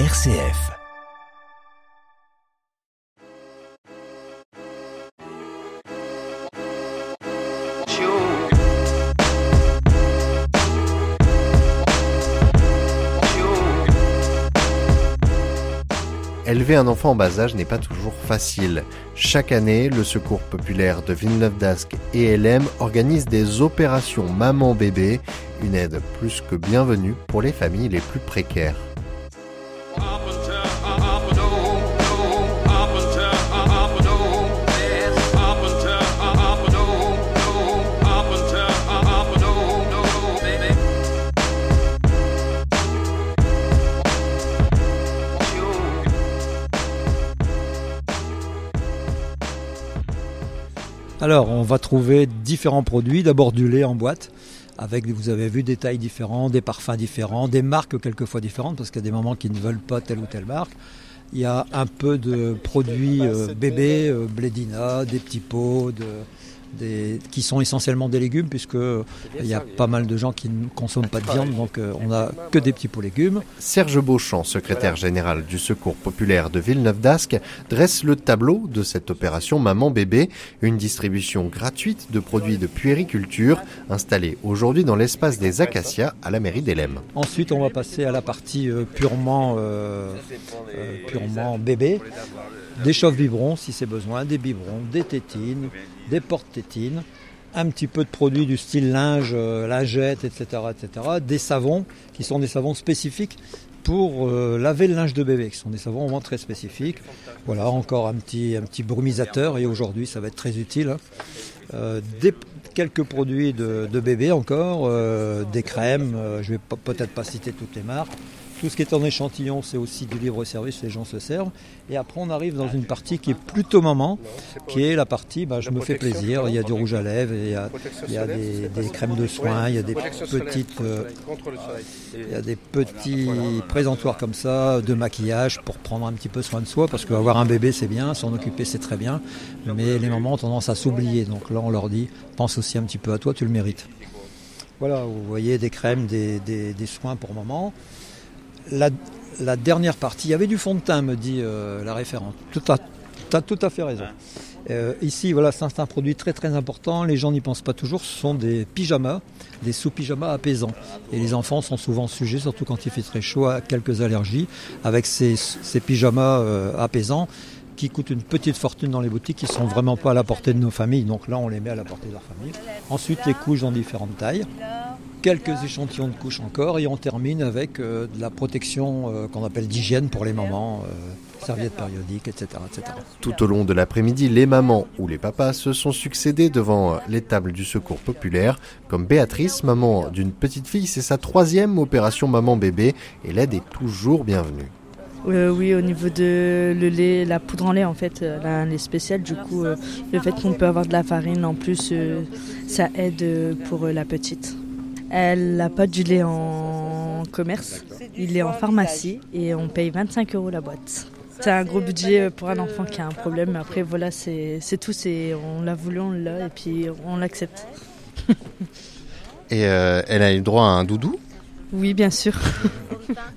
RCF. Élever un enfant en bas âge n'est pas toujours facile. Chaque année, le Secours populaire de Villeneuve-d'Ascq et LM organise des opérations maman-bébé, une aide plus que bienvenue pour les familles les plus précaires. Alors, on va trouver différents produits. D'abord du lait en boîte, avec, vous avez vu, des tailles différentes, des parfums différents, des marques quelquefois différentes, parce qu'il y a des mamans qui ne veulent pas telle ou telle marque. Il y a un peu de produits euh, bébés, euh, Blédina, des petits pots, de, qui sont essentiellement des légumes, puisque il y a pas mal de gens qui ne consomment pas de viande, donc euh, on n'a que des petits pots légumes. Serge Beauchamp, secrétaire général du Secours populaire de Villeneuve-d'Ascq, dresse le tableau de cette opération Maman-Bébé, une distribution gratuite de produits de puériculture installée aujourd'hui dans l'espace des Acacias à la mairie d'Elem. Ensuite, on va passer à la partie euh, purement, euh, purement bébé des chauffe-biberons si c'est besoin, des biberons, des tétines, des portes-tétines, un petit peu de produits du style linge, euh, lingette, etc., etc., des savons qui sont des savons spécifiques pour euh, laver le linge de bébé, qui sont des savons vraiment très spécifiques. Voilà, encore un petit, un brumisateur, et aujourd'hui ça va être très utile. Hein. Euh, quelques produits de, de bébé encore, des crèmes, je vais peut-être pas citer toutes les marques, tout ce qui est en échantillon, c'est aussi du libre-service, les gens se servent. Et après, on arrive dans une partie qui est plutôt maman, qui est la partie bah, je me fais plaisir. Il y a du rouge à lèvres, il y a, des, crèmes de soins, il y a des petites, euh, il y a des petits présentoirs comme ça de maquillage pour prendre un petit peu soin de soi, parce qu'avoir un bébé c'est bien, s'en occuper c'est très bien, mais les mamans ont tendance à s'oublier. Donc là, on leur dit pense aussi un petit peu à toi, tu le mérites. Voilà, vous voyez des crèmes, des soins pour maman la, dernière partie, il y avait du fond de teint, me dit euh, la référente. Tu as, tout à fait raison. Euh, ici, voilà, c'est un produit très très important. Les gens n'y pensent pas toujours. Ce sont des pyjamas, des sous-pyjamas apaisants. Et les enfants sont souvent sujets, surtout quand il fait très chaud, à quelques allergies. Avec ces, pyjamas euh, apaisants qui coûtent une petite fortune dans les boutiques, qui sont vraiment pas à la portée de nos familles. Donc là, on les met à la portée de leur famille. Ensuite, les couches dans différentes tailles quelques échantillons de couches encore et on termine avec euh, de la protection euh, qu'on appelle d'hygiène pour les mamans, euh, serviettes périodiques, etc., etc. Tout au long de l'après-midi, les mamans ou les papas se sont succédés devant les tables du secours populaire, comme Béatrice, maman d'une petite fille, c'est sa troisième opération maman-bébé et l'aide est toujours bienvenue. oui, au niveau de le lait, la poudre en lait, en fait, un lait spécial. Du coup, le fait qu'on peut avoir de la farine, en plus, ça aide pour la petite. Elle n'a pas du lait en commerce, il est en pharmacie et on paye 25 euros la boîte. C'est un gros budget pour un enfant qui a un problème, mais après voilà, c'est tout, on l'a voulu, on l'a et puis on l'accepte. et euh, elle a eu droit à un doudou? Oui, bien sûr.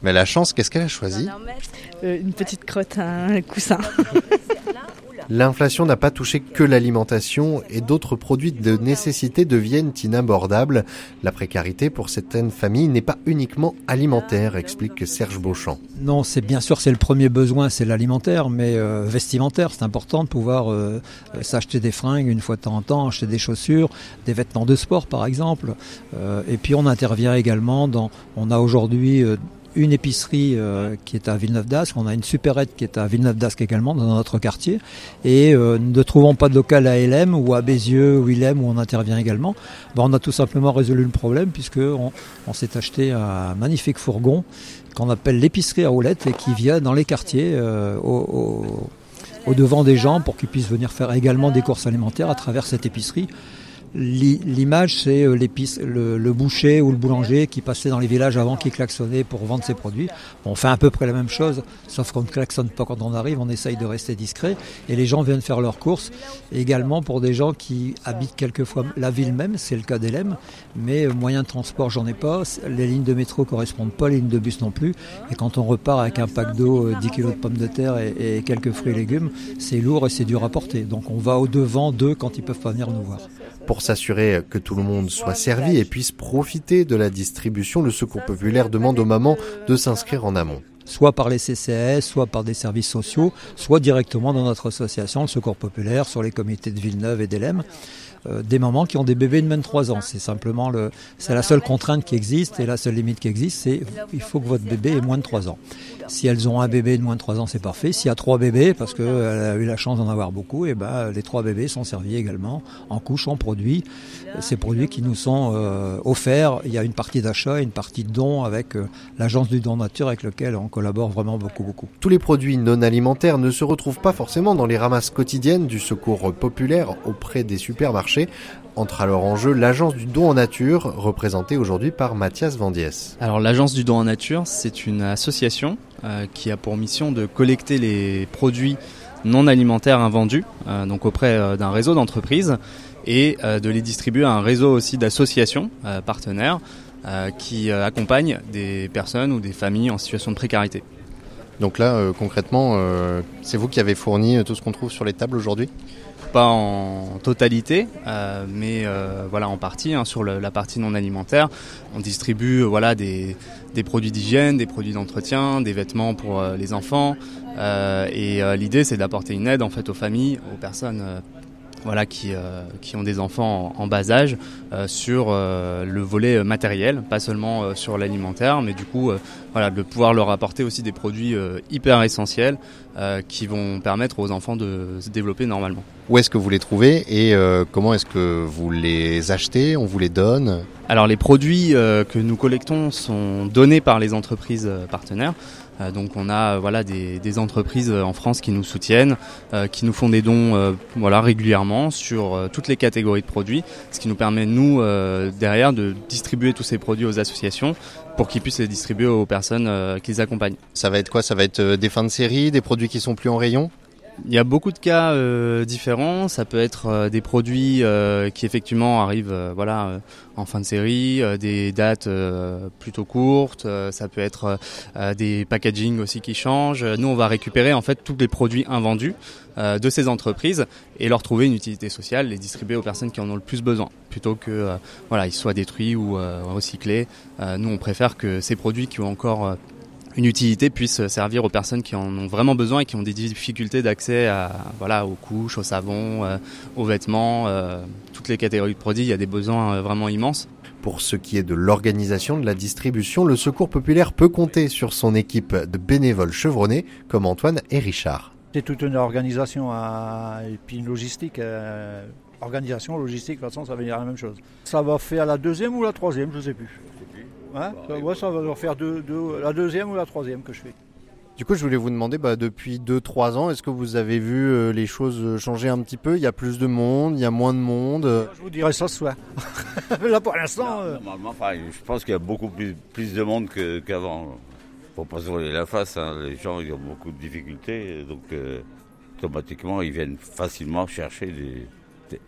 mais la chance, qu'est-ce qu'elle a choisi? Euh, Une petite crotte, un coussin. L'inflation n'a pas touché que l'alimentation et d'autres produits de nécessité deviennent inabordables. La précarité pour certaines familles n'est pas uniquement alimentaire, explique Serge Beauchamp. Non, c'est bien sûr c'est le premier besoin, c'est l'alimentaire, mais euh, vestimentaire, c'est important de pouvoir euh, s'acheter des fringues une fois de temps en temps, acheter des chaussures, des vêtements de sport par exemple. Euh, et puis on intervient également dans, on a aujourd'hui une épicerie euh, qui est à Villeneuve-d'Ascq, on a une supérette qui est à Villeneuve-d'Ascq également dans notre quartier, et euh, ne trouvons pas de local à LM ou à Bézieux ou Ilem où on intervient également, ben, on a tout simplement résolu le problème puisque on, s'est acheté un magnifique fourgon qu'on appelle l'épicerie à roulettes et qui vient dans les quartiers euh, au, devant des gens pour qu'ils puissent venir faire également des courses alimentaires à travers cette épicerie L'image, c'est euh, l'épice, le, boucher ou le boulanger qui passait dans les villages avant qui klaxonnait pour vendre ses produits. On fait à peu près la même chose, sauf qu'on ne klaxonne pas quand on arrive, on essaye de rester discret. Et les gens viennent faire leurs courses. également pour des gens qui habitent quelquefois la ville même, c'est le cas d'Elem, mais euh, moyen de transport, j'en ai pas. Les lignes de métro correspondent pas, les lignes de bus non plus. Et quand on repart avec un pack d'eau, 10 euh, kilos de pommes de terre et, quelques fruits et légumes, c'est lourd et c'est dur à porter. Donc on va au devant d'eux quand ils peuvent pas venir nous voir. S'assurer que tout le monde soit servi et puisse profiter de la distribution, le Secours populaire demande aux mamans de s'inscrire en amont soit par les CCS, soit par des services sociaux, soit directement dans notre association, le Secours Populaire, sur les comités de Villeneuve et d'Elem. Euh, des mamans qui ont des bébés de moins de 3 ans. C'est simplement le, c'est la seule contrainte qui existe et la seule limite qui existe, c'est il faut que votre bébé ait moins de 3 ans. Si elles ont un bébé de moins de 3 ans, c'est parfait. S'il y a trois bébés, parce qu'elle a eu la chance d'en avoir beaucoup, et eh ben les trois bébés sont servis également en couche, en produits. Ces produits qui nous sont euh, offerts, il y a une partie d'achat et une partie de don avec euh, l'agence du don nature avec lequel on collabore vraiment beaucoup, beaucoup. Tous les produits non alimentaires ne se retrouvent pas forcément dans les ramasses quotidiennes du secours populaire auprès des supermarchés entre alors en jeu l'agence du don en nature, représentée aujourd'hui par Mathias Vandiès. Alors l'agence du don en nature, c'est une association euh, qui a pour mission de collecter les produits non alimentaires invendus, euh, donc auprès euh, d'un réseau d'entreprises, et de les distribuer à un réseau aussi d'associations partenaires qui accompagnent des personnes ou des familles en situation de précarité. Donc là, concrètement, c'est vous qui avez fourni tout ce qu'on trouve sur les tables aujourd'hui? Pas en totalité, euh, mais euh, voilà en partie hein, sur le, la partie non alimentaire. On distribue voilà des, des produits d'hygiène, des produits d'entretien, des vêtements pour euh, les enfants. et l'idée c'est d'apporter une aide en fait aux familles, aux personnes voilà, qui, euh, qui ont des enfants en, bas âge euh, sur euh, le volet matériel, pas seulement sur l'alimentaire, mais du coup voilà, de pouvoir leur apporter aussi des produits hyper essentiels qui vont permettre aux enfants de se développer normalement. Où est-ce que vous les trouvez et comment est-ce que vous les achetez On vous les donne? Alors les produits que nous collectons sont donnés par les entreprises partenaires. Euh, donc on a euh, voilà des, entreprises euh, en France qui nous soutiennent, qui nous font des dons voilà régulièrement sur toutes les catégories de produits, ce qui nous permet nous derrière de distribuer tous ces produits aux associations pour qu'ils puissent les distribuer aux personnes qui les accompagnent. Ça va être quoi? Ça va être des fins de série, des produits qui sont plus en rayon? Il y a beaucoup de cas euh, différents. Ça peut être euh, des produits euh, qui effectivement arrivent, voilà, en fin de série, des dates plutôt courtes. ça peut être des packaging aussi qui changent. Nous, on va récupérer en fait tous les produits invendus de ces entreprises et leur trouver une utilité sociale, les distribuer aux personnes qui en ont le plus besoin, plutôt que voilà, ils soient détruits ou recyclés. nous, on préfère que ces produits qui ont encore une utilité puisse servir aux personnes qui en ont vraiment besoin et qui ont des difficultés d'accès à voilà aux couches, aux savons, euh, aux vêtements, euh, toutes les catégories de produits. Il y a des besoins euh, vraiment immenses. Pour ce qui est de l'organisation de la distribution, le Secours populaire peut compter sur son équipe de bénévoles chevronnés comme Antoine et Richard. C'est toute une organisation et puis une logistique. organisation, logistique, de toute façon, ça va venir la même chose. Ça va faire la deuxième ou la troisième, je ne sais plus. Hein ouais, ça va faire la deuxième ou la troisième que je fais. Du coup, je voulais vous demander, bah, depuis 2-3 ans, est-ce que vous avez vu euh, les choses changer un petit peu? Il y a plus de monde, il y a moins de monde Je vous dirais ça ce soir. Là, pour l'instant... Euh, normalement, je pense qu'il y a beaucoup plus, plus de monde qu'avant. Il ne faut pas se voler la face. Hein. Les gens ils ont beaucoup de difficultés, donc euh, automatiquement, ils viennent facilement chercher des,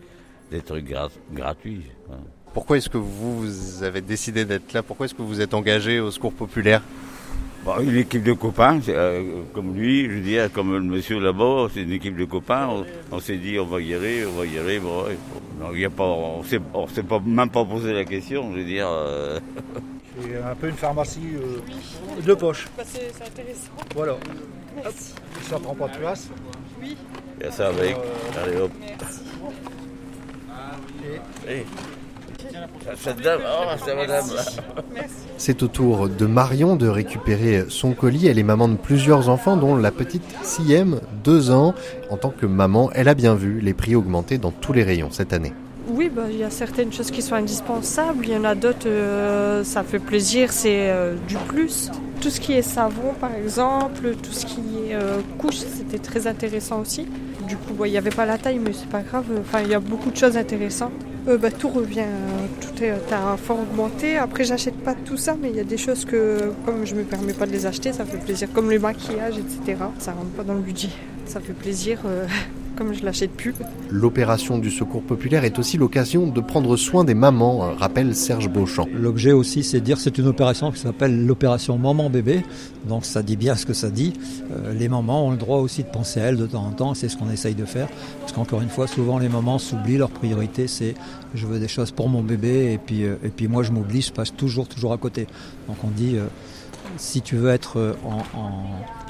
des, trucs gratuits. Hein. Pourquoi est-ce que vous, avez décidé d'être là? Pourquoi est-ce que vous êtes engagé au secours populaire? Une équipe de copains, euh, comme lui, je veux dire, comme le monsieur là-bas, c'est une équipe de copains. On, s'est dit, on va y aller, on va y aller. Bon, y a pas, on s'est, s'est pas, même pas posé la question, je veux dire. Euh. C'est un peu une pharmacie euh, de poche. Bah, c'est, intéressant. Voilà. Ça prend pas de place. Oui. Et ça avec. Allez hop. Merci. Et... c'est au tour de Marion de récupérer son colis. Elle est maman de plusieurs enfants, dont la petite Siem, deux ans. En tant que maman, elle a bien vu les prix augmenter dans tous les rayons cette année. Oui, bah, il y a certaines choses qui sont indispensables. Il y en a d'autres, euh, ça fait plaisir, c'est euh, du plus. Tout ce qui est savon, par exemple, tout ce qui est euh, couche, c'était très intéressant aussi. Du coup, il n'y avait pas la taille, mais c'est pas grave. Enfin, il y a beaucoup de choses intéressantes. Euh, bah, tout revient, tout est à fort augmenté. Après, j'achète pas tout ça, mais il y a des choses que, comme je me permets pas de les acheter, ça fait plaisir. Comme le maquillage, etc. Ça rentre pas dans le budget. Ça fait plaisir. Euh, comme je l'achète plus. L'opération du secours populaire est aussi l'occasion de prendre soin des mamans, euh, rappelle Serge Beauchamp. L'objet aussi, c'est de dire c'est une opération qui s'appelle l'opération maman-bébé. Donc ça dit bien ce que ça dit. Euh, les mamans ont le droit aussi de penser à elles de temps en temps. C'est ce qu'on essaye de faire. Parce qu'encore une fois, souvent les mamans s'oublient. Leur priorité, c'est je veux des choses pour mon bébé. Et puis, euh, et puis moi, je m'oublie. Je passe toujours, toujours à côté. Donc on dit si tu veux être en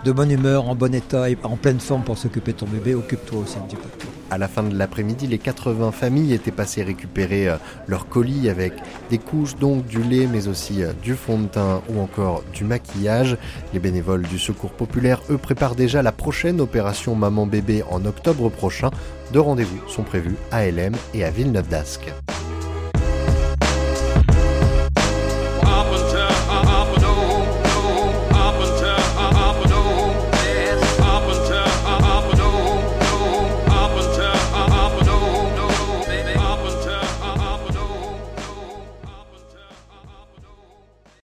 de bonne humeur, en bon état et en pleine forme pour s'occuper de ton bébé, occupe-toi aussi un petit peu. À la fin de l'après-midi, les 80 familles étaient passées récupérer euh, leurs colis avec des couches, donc du lait, mais aussi euh, du fond de teint ou encore du maquillage. Les bénévoles du Secours Populaire, eux, préparent déjà la prochaine opération Maman Bébé en octobre prochain. Deux rendez-vous sont prévus à LM et à Villeneuve d'Ascq.